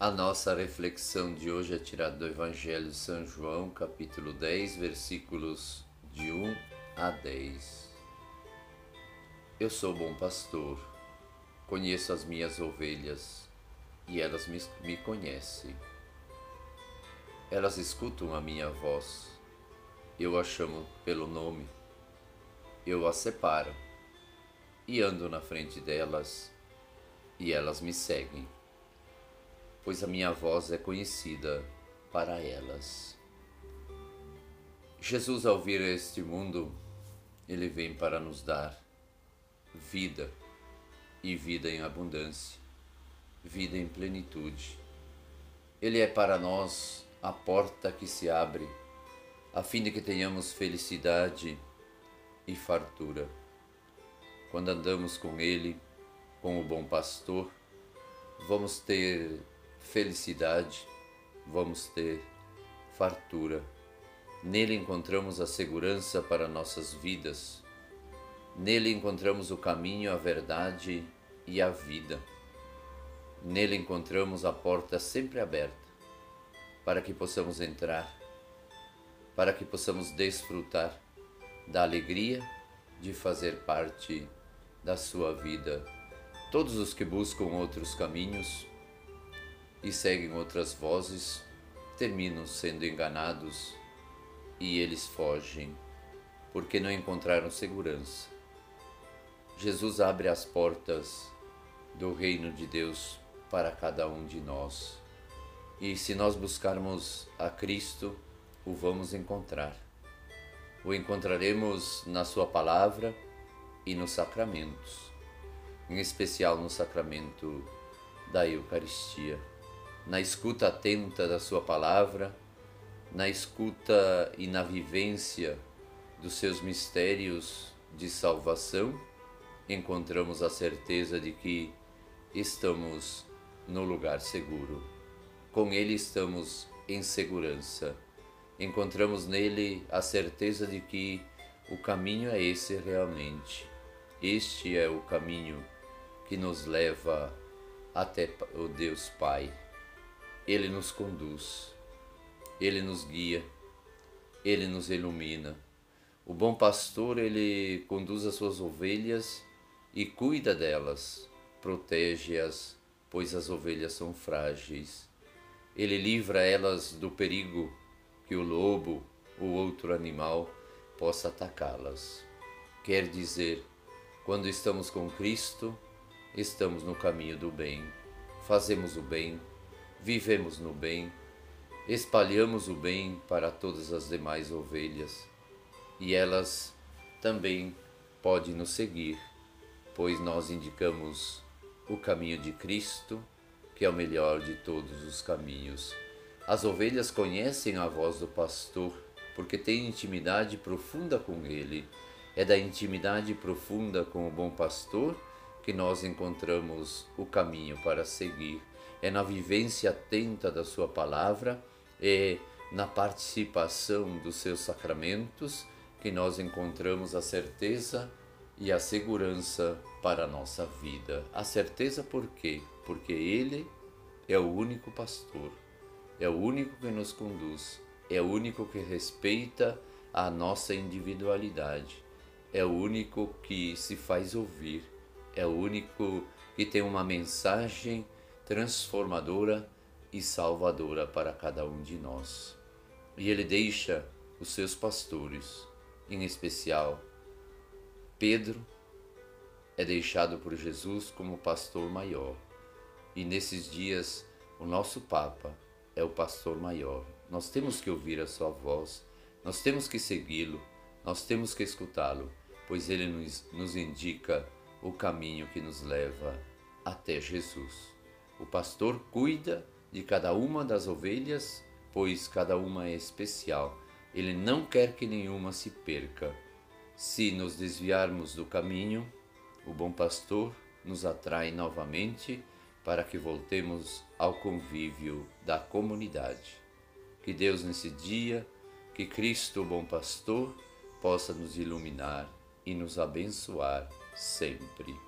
A nossa reflexão de hoje é tirada do Evangelho de São João, capítulo 10, versículos de 1 a 10. Eu sou bom pastor, conheço as minhas ovelhas e elas me, me conhecem. Elas escutam a minha voz, eu as chamo pelo nome, eu as separo e ando na frente delas e elas me seguem pois a minha voz é conhecida para elas. Jesus, ao vir a este mundo, ele vem para nos dar vida e vida em abundância, vida em plenitude. Ele é para nós a porta que se abre, a fim de que tenhamos felicidade e fartura. Quando andamos com Ele, com o bom pastor, vamos ter felicidade, vamos ter fartura. Nele encontramos a segurança para nossas vidas. Nele encontramos o caminho, a verdade e a vida. Nele encontramos a porta sempre aberta para que possamos entrar, para que possamos desfrutar da alegria de fazer parte da sua vida. Todos os que buscam outros caminhos e seguem outras vozes, terminam sendo enganados e eles fogem, porque não encontraram segurança. Jesus abre as portas do reino de Deus para cada um de nós. E se nós buscarmos a Cristo, o vamos encontrar. O encontraremos na Sua palavra e nos sacramentos, em especial no sacramento da Eucaristia na escuta atenta da Sua palavra, na escuta e na vivência dos seus mistérios de salvação, encontramos a certeza de que estamos no lugar seguro. Com Ele estamos em segurança. Encontramos nele a certeza de que o caminho é esse realmente. Este é o caminho que nos leva até o Deus Pai. Ele nos conduz, Ele nos guia, Ele nos ilumina. O bom pastor, ele conduz as suas ovelhas e cuida delas, protege-as, pois as ovelhas são frágeis. Ele livra elas do perigo que o lobo ou outro animal possa atacá-las. Quer dizer, quando estamos com Cristo, estamos no caminho do bem, fazemos o bem, vivemos no bem, espalhamos o bem para todas as demais ovelhas e elas também podem nos seguir, pois nós indicamos o caminho de Cristo, que é o melhor de todos os caminhos. As ovelhas conhecem a voz do pastor porque têm intimidade profunda com ele. É da intimidade profunda com o bom pastor que nós encontramos o caminho para seguir é na vivência atenta da Sua palavra, é na participação dos seus sacramentos que nós encontramos a certeza e a segurança para a nossa vida. A certeza por quê? Porque Ele é o único pastor, é o único que nos conduz, é o único que respeita a nossa individualidade, é o único que se faz ouvir, é o único que tem uma mensagem transformadora e salvadora para cada um de nós. E ele deixa os seus pastores, em especial Pedro, é deixado por Jesus como pastor maior. E nesses dias, o nosso Papa é o pastor maior. Nós temos que ouvir a sua voz, nós temos que segui-lo, nós temos que escutá-lo, pois ele nos, nos indica o caminho que nos leva até Jesus. O pastor cuida de cada uma das ovelhas, pois cada uma é especial. Ele não quer que nenhuma se perca. Se nos desviarmos do caminho, o bom pastor nos atrai novamente para que voltemos ao convívio da comunidade. Que Deus nesse dia, que Cristo, o bom pastor, possa nos iluminar e nos abençoar sempre.